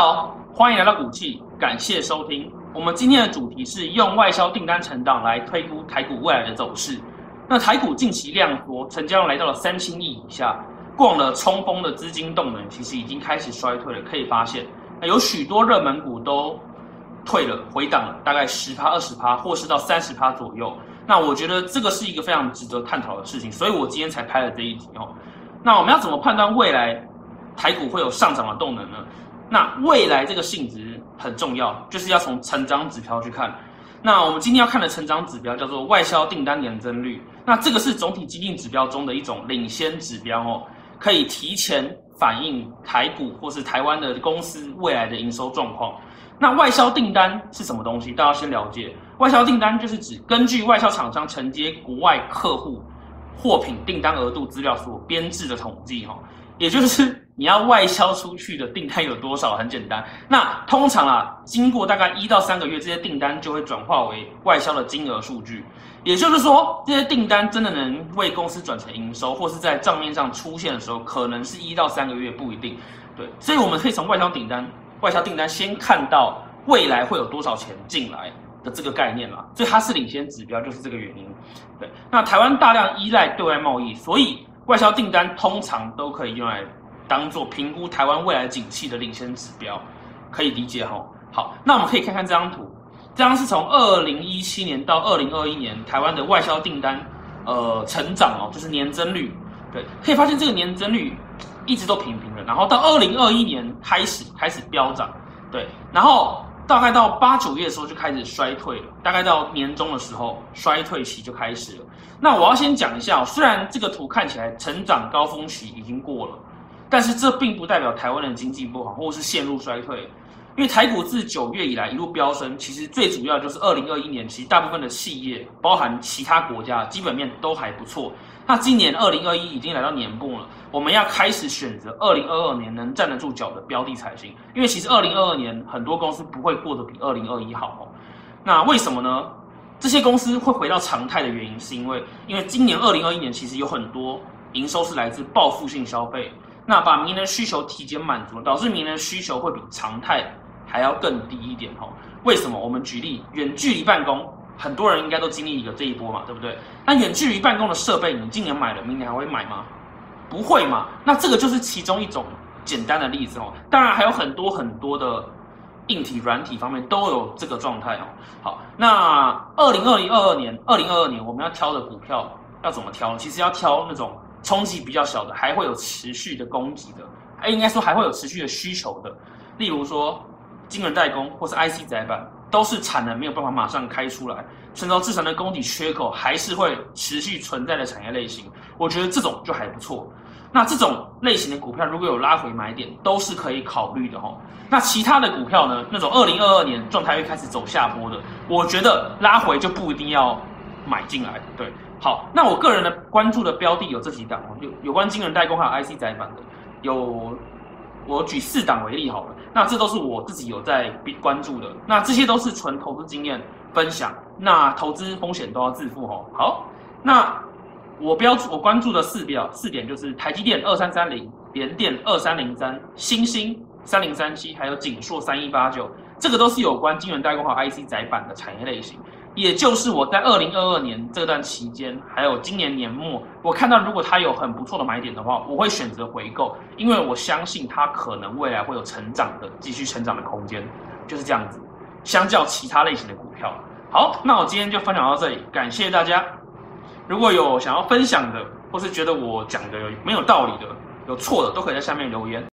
好，欢迎来到股气，感谢收听。我们今天的主题是用外销订单成长来推估台股未来的走势。那台股近期量缩，成交量来到了三千亿以下，过了冲锋的资金动能其实已经开始衰退了。可以发现，那有许多热门股都退了，回档了，大概十趴、二十趴，或是到三十趴左右。那我觉得这个是一个非常值得探讨的事情，所以我今天才拍了这一集哦。那我们要怎么判断未来台股会有上涨的动能呢？那未来这个性质很重要，就是要从成长指标去看。那我们今天要看的成长指标叫做外销订单年增率。那这个是总体经济指标中的一种领先指标哦，可以提前反映台股或是台湾的公司未来的营收状况。那外销订单是什么东西？大家先了解。外销订单就是指根据外销厂商承接国外客户货品订单额度资料所编制的统计哈，也就是你要外销出去的订单有多少？很简单。那通常啊，经过大概一到三个月，这些订单就会转化为外销的金额数据。也就是说，这些订单真的能为公司转成营收，或是在账面上出现的时候，可能是一到三个月，不一定。对，所以我们可以从外销订单、外销订单先看到未来会有多少钱进来的这个概念啦。所以它是领先指标，就是这个原因。对，那台湾大量依赖对外贸易，所以外销订单通常都可以用来当做评估台湾未来景气的领先指标，可以理解哈。好，那我们可以看看这张图。这张是从二零一七年到二零二一年台湾的外销订单，呃，成长哦，就是年增率。对，可以发现这个年增率一直都平平的，然后到二零二一年开始开始飙涨，对，然后大概到八九月的时候就开始衰退了，大概到年终的时候衰退期就开始了。那我要先讲一下，虽然这个图看起来成长高峰期已经过了，但是这并不代表台湾的经济不好，或是陷入衰退。因为台股自九月以来一路飙升，其实最主要就是二零二一年，其实大部分的企业，包含其他国家，基本面都还不错。那今年二零二一已经来到年末了，我们要开始选择二零二二年能站得住脚的标的才行。因为其实二零二二年很多公司不会过得比二零二一好哦。那为什么呢？这些公司会回到常态的原因，是因为因为今年二零二一年其实有很多营收是来自报复性消费，那把明年需求提前满足，导致明年需求会比常态。还要更低一点哈？为什么？我们举例，远距离办公，很多人应该都经历一个这一波嘛，对不对？那远距离办公的设备，你今年买了，明年还会买吗？不会嘛？那这个就是其中一种简单的例子哦。当然还有很多很多的硬体、软体方面都有这个状态哦。好，那二零二零二二年，二零二二年我们要挑的股票要怎么挑？其实要挑那种冲击比较小的，还会有持续的供给的，哎，应该说还会有持续的需求的，例如说。晶圆代工或是 IC 载板，都是产能没有办法马上开出来，成造制成的供给缺口还是会持续存在的产业类型，我觉得这种就还不错。那这种类型的股票如果有拉回买点，都是可以考虑的哈。那其他的股票呢？那种二零二二年状态会开始走下坡的，我觉得拉回就不一定要买进来。对，好，那我个人的关注的标的有这几档哦，有有关晶圆代工还有 IC 载板的，有。我举四档为例好了，那这都是我自己有在关注的，那这些都是纯投资经验分享，那投资风险都要自负哦。好，那我标注我关注的四标四点就是台积电二三三零、联电二三零三、星星三零三七，还有景硕三一八九，这个都是有关晶圆代工和 IC 载板的产业类型。也就是我在二零二二年这段期间，还有今年年末，我看到如果它有很不错的买点的话，我会选择回购，因为我相信它可能未来会有成长的、继续成长的空间，就是这样子。相较其他类型的股票，好，那我今天就分享到这里，感谢大家。如果有想要分享的，或是觉得我讲的有没有道理的、有错的，都可以在下面留言。